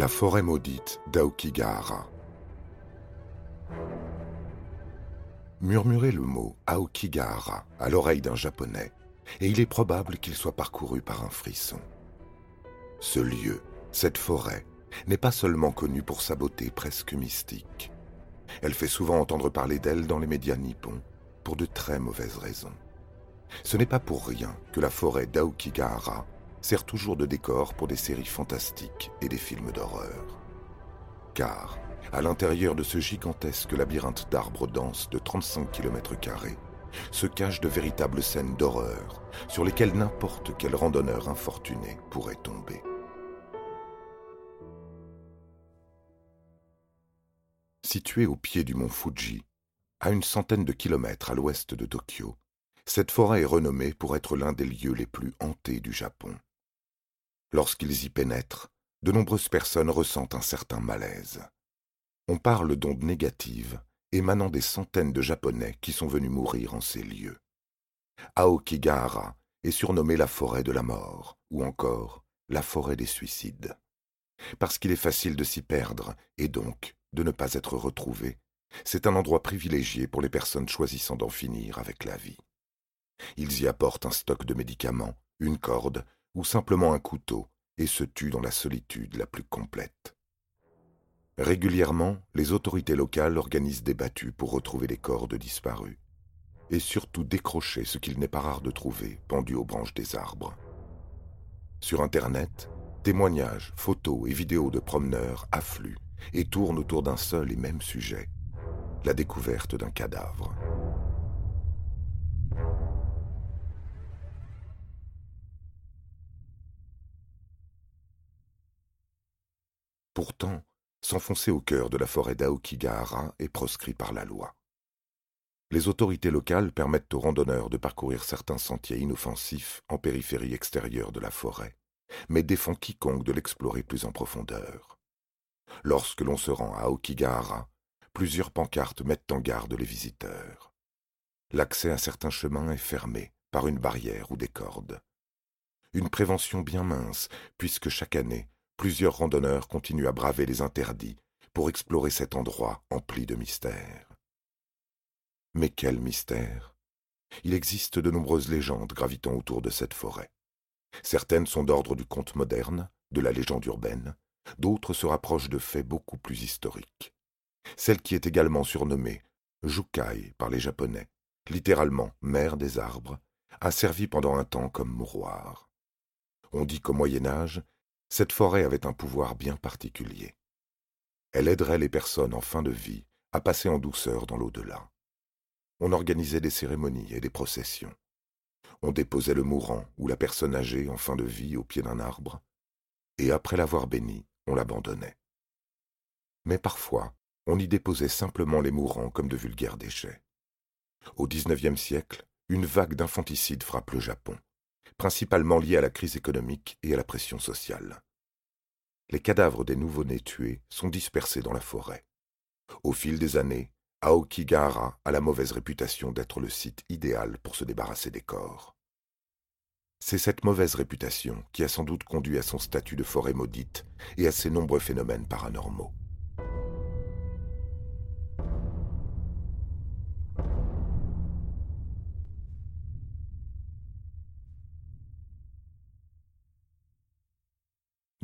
La forêt maudite d'Aokigahara. Murmurez le mot Aokigahara à l'oreille d'un japonais, et il est probable qu'il soit parcouru par un frisson. Ce lieu, cette forêt, n'est pas seulement connue pour sa beauté presque mystique. Elle fait souvent entendre parler d'elle dans les médias nippons, pour de très mauvaises raisons. Ce n'est pas pour rien que la forêt d'Aokigahara sert toujours de décor pour des séries fantastiques et des films d'horreur. Car, à l'intérieur de ce gigantesque labyrinthe d'arbres denses de 35 km se cachent de véritables scènes d'horreur sur lesquelles n'importe quel randonneur infortuné pourrait tomber. Située au pied du mont Fuji, à une centaine de kilomètres à l'ouest de Tokyo, cette forêt est renommée pour être l'un des lieux les plus hantés du Japon. Lorsqu'ils y pénètrent, de nombreuses personnes ressentent un certain malaise. On parle d'ondes négatives émanant des centaines de Japonais qui sont venus mourir en ces lieux. Aokigahara est surnommée la forêt de la mort, ou encore la forêt des suicides. Parce qu'il est facile de s'y perdre, et donc de ne pas être retrouvé, c'est un endroit privilégié pour les personnes choisissant d'en finir avec la vie. Ils y apportent un stock de médicaments, une corde, ou simplement un couteau, et se tue dans la solitude la plus complète. Régulièrement, les autorités locales organisent des battues pour retrouver les corps de disparus, et surtout décrocher ce qu'il n'est pas rare de trouver pendu aux branches des arbres. Sur Internet, témoignages, photos et vidéos de promeneurs affluent et tournent autour d'un seul et même sujet, la découverte d'un cadavre. Pourtant, s'enfoncer au cœur de la forêt d'Aokigahara est proscrit par la loi. Les autorités locales permettent aux randonneurs de parcourir certains sentiers inoffensifs en périphérie extérieure de la forêt, mais défend quiconque de l'explorer plus en profondeur. Lorsque l'on se rend à Aokigahara, plusieurs pancartes mettent en garde les visiteurs. L'accès à certains chemins est fermé par une barrière ou des cordes. Une prévention bien mince, puisque chaque année, plusieurs randonneurs continuent à braver les interdits pour explorer cet endroit empli de mystères. Mais quel mystère Il existe de nombreuses légendes gravitant autour de cette forêt. Certaines sont d'ordre du conte moderne, de la légende urbaine, d'autres se rapprochent de faits beaucoup plus historiques. Celle qui est également surnommée Jukai par les Japonais, littéralement mère des arbres, a servi pendant un temps comme mouroir. On dit qu'au Moyen Âge, cette forêt avait un pouvoir bien particulier. Elle aiderait les personnes en fin de vie à passer en douceur dans l'au-delà. On organisait des cérémonies et des processions. On déposait le mourant ou la personne âgée en fin de vie au pied d'un arbre, et après l'avoir béni, on l'abandonnait. Mais parfois, on y déposait simplement les mourants comme de vulgaires déchets. Au XIXe siècle, une vague d'infanticide frappe le Japon principalement liés à la crise économique et à la pression sociale. Les cadavres des nouveau-nés tués sont dispersés dans la forêt. Au fil des années, Aokigahara a la mauvaise réputation d'être le site idéal pour se débarrasser des corps. C'est cette mauvaise réputation qui a sans doute conduit à son statut de forêt maudite et à ses nombreux phénomènes paranormaux.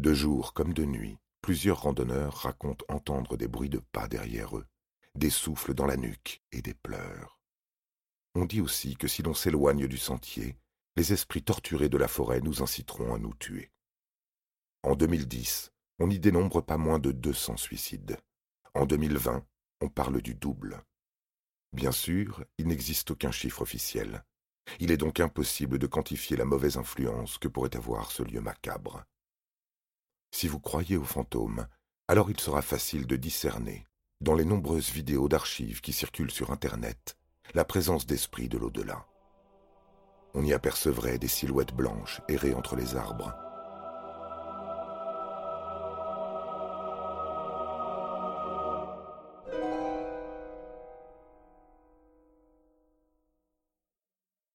De jour comme de nuit, plusieurs randonneurs racontent entendre des bruits de pas derrière eux, des souffles dans la nuque et des pleurs. On dit aussi que si l'on s'éloigne du sentier, les esprits torturés de la forêt nous inciteront à nous tuer. En 2010, on y dénombre pas moins de 200 suicides. En 2020, on parle du double. Bien sûr, il n'existe aucun chiffre officiel. Il est donc impossible de quantifier la mauvaise influence que pourrait avoir ce lieu macabre. Si vous croyez aux fantômes, alors il sera facile de discerner, dans les nombreuses vidéos d'archives qui circulent sur Internet, la présence d'esprits de l'au-delà. On y apercevrait des silhouettes blanches errer entre les arbres.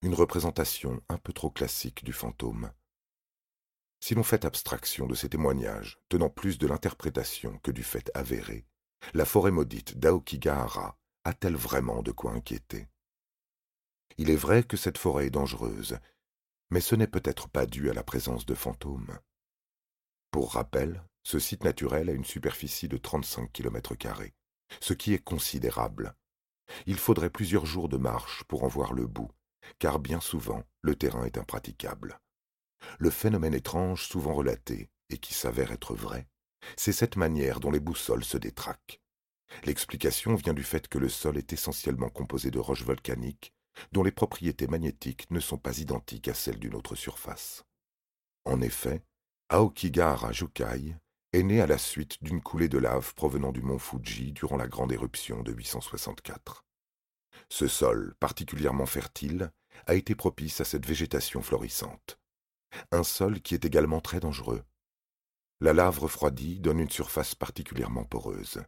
Une représentation un peu trop classique du fantôme. Si l'on fait abstraction de ces témoignages, tenant plus de l'interprétation que du fait avéré, la forêt maudite d'Aokigahara a-t-elle vraiment de quoi inquiéter? Il est vrai que cette forêt est dangereuse, mais ce n'est peut-être pas dû à la présence de fantômes. Pour rappel, ce site naturel a une superficie de 35 km, ce qui est considérable. Il faudrait plusieurs jours de marche pour en voir le bout, car bien souvent le terrain est impraticable. Le phénomène étrange souvent relaté, et qui s'avère être vrai, c'est cette manière dont les boussoles se détraquent. L'explication vient du fait que le sol est essentiellement composé de roches volcaniques, dont les propriétés magnétiques ne sont pas identiques à celles d'une autre surface. En effet, Aokigahara Jukai est né à la suite d'une coulée de lave provenant du mont Fuji durant la grande éruption de 864. Ce sol, particulièrement fertile, a été propice à cette végétation florissante un sol qui est également très dangereux. La lave refroidie donne une surface particulièrement poreuse.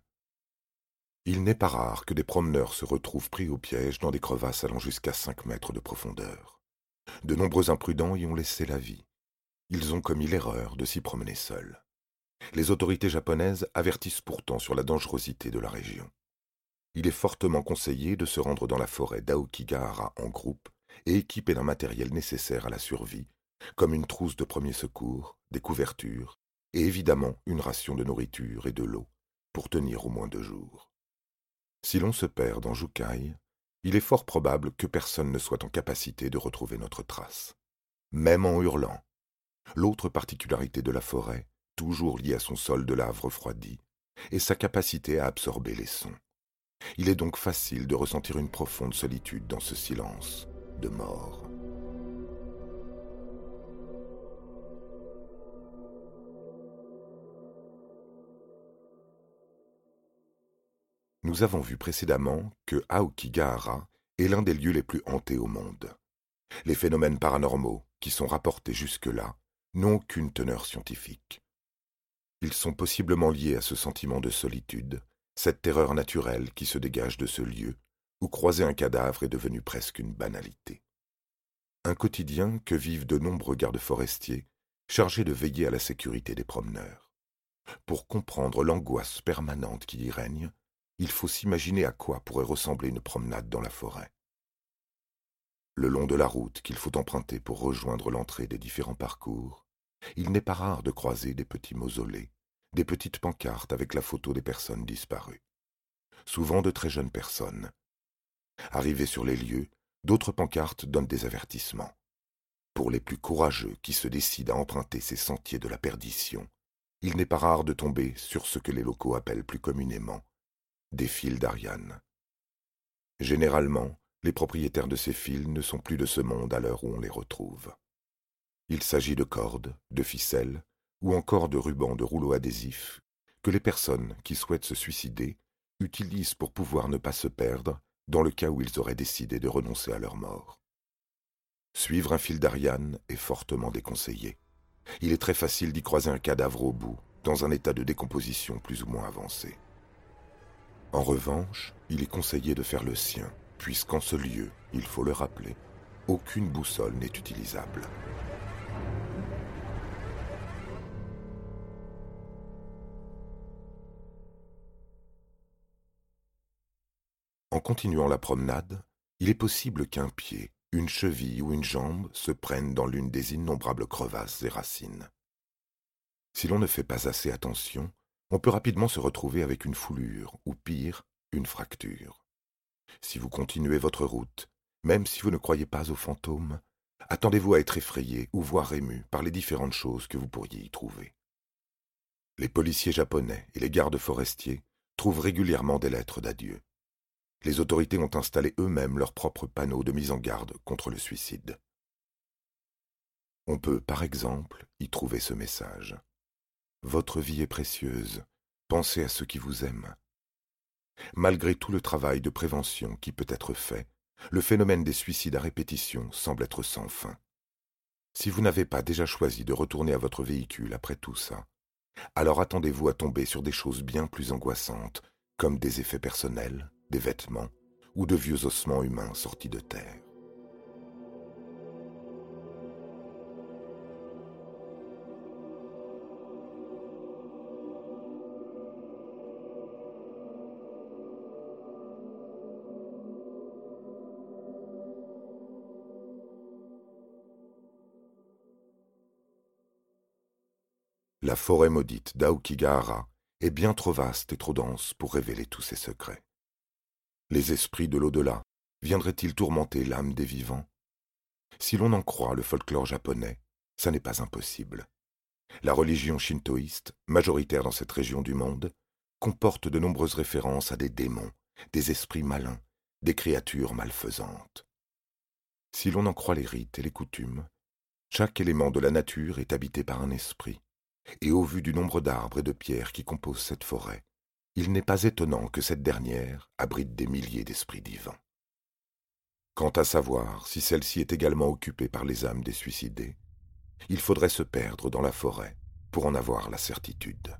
Il n'est pas rare que des promeneurs se retrouvent pris au piège dans des crevasses allant jusqu'à cinq mètres de profondeur. De nombreux imprudents y ont laissé la vie. Ils ont commis l'erreur de s'y promener seuls. Les autorités japonaises avertissent pourtant sur la dangerosité de la région. Il est fortement conseillé de se rendre dans la forêt d'Aokigahara en groupe et équipé d'un matériel nécessaire à la survie comme une trousse de premier secours, des couvertures, et évidemment une ration de nourriture et de l'eau, pour tenir au moins deux jours. Si l'on se perd dans Jukai, il est fort probable que personne ne soit en capacité de retrouver notre trace, même en hurlant. L'autre particularité de la forêt, toujours liée à son sol de lave refroidi, est sa capacité à absorber les sons. Il est donc facile de ressentir une profonde solitude dans ce silence de mort. Nous avons vu précédemment que Aokigahara est l'un des lieux les plus hantés au monde. Les phénomènes paranormaux qui sont rapportés jusque-là n'ont aucune teneur scientifique. Ils sont possiblement liés à ce sentiment de solitude, cette terreur naturelle qui se dégage de ce lieu, où croiser un cadavre est devenu presque une banalité. Un quotidien que vivent de nombreux gardes forestiers, chargés de veiller à la sécurité des promeneurs. Pour comprendre l'angoisse permanente qui y règne, il faut s'imaginer à quoi pourrait ressembler une promenade dans la forêt. Le long de la route qu'il faut emprunter pour rejoindre l'entrée des différents parcours, il n'est pas rare de croiser des petits mausolées, des petites pancartes avec la photo des personnes disparues. Souvent de très jeunes personnes. Arrivés sur les lieux, d'autres pancartes donnent des avertissements. Pour les plus courageux qui se décident à emprunter ces sentiers de la perdition, il n'est pas rare de tomber sur ce que les locaux appellent plus communément des fils d'Ariane. Généralement, les propriétaires de ces fils ne sont plus de ce monde à l'heure où on les retrouve. Il s'agit de cordes, de ficelles, ou encore de rubans de rouleaux adhésifs que les personnes qui souhaitent se suicider utilisent pour pouvoir ne pas se perdre dans le cas où ils auraient décidé de renoncer à leur mort. Suivre un fil d'Ariane est fortement déconseillé. Il est très facile d'y croiser un cadavre au bout, dans un état de décomposition plus ou moins avancé. En revanche, il est conseillé de faire le sien, puisqu'en ce lieu, il faut le rappeler, aucune boussole n'est utilisable. En continuant la promenade, il est possible qu'un pied, une cheville ou une jambe se prennent dans l'une des innombrables crevasses et racines. Si l'on ne fait pas assez attention, on peut rapidement se retrouver avec une foulure, ou pire, une fracture. Si vous continuez votre route, même si vous ne croyez pas aux fantômes, attendez-vous à être effrayé ou voire ému par les différentes choses que vous pourriez y trouver. Les policiers japonais et les gardes forestiers trouvent régulièrement des lettres d'adieu. les autorités ont installé eux-mêmes leurs propres panneaux de mise en garde contre le suicide. On peut, par exemple, y trouver ce message. Votre vie est précieuse, pensez à ceux qui vous aiment. Malgré tout le travail de prévention qui peut être fait, le phénomène des suicides à répétition semble être sans fin. Si vous n'avez pas déjà choisi de retourner à votre véhicule après tout ça, alors attendez-vous à tomber sur des choses bien plus angoissantes, comme des effets personnels, des vêtements ou de vieux ossements humains sortis de terre. La forêt maudite d'Aokigahara est bien trop vaste et trop dense pour révéler tous ses secrets. Les esprits de l'au-delà viendraient-ils tourmenter l'âme des vivants? Si l'on en croit le folklore japonais, ça n'est pas impossible. La religion shintoïste, majoritaire dans cette région du monde, comporte de nombreuses références à des démons, des esprits malins, des créatures malfaisantes. Si l'on en croit les rites et les coutumes, chaque élément de la nature est habité par un esprit et au vu du nombre d'arbres et de pierres qui composent cette forêt, il n'est pas étonnant que cette dernière abrite des milliers d'esprits divins. Quant à savoir si celle-ci est également occupée par les âmes des suicidés, il faudrait se perdre dans la forêt pour en avoir la certitude.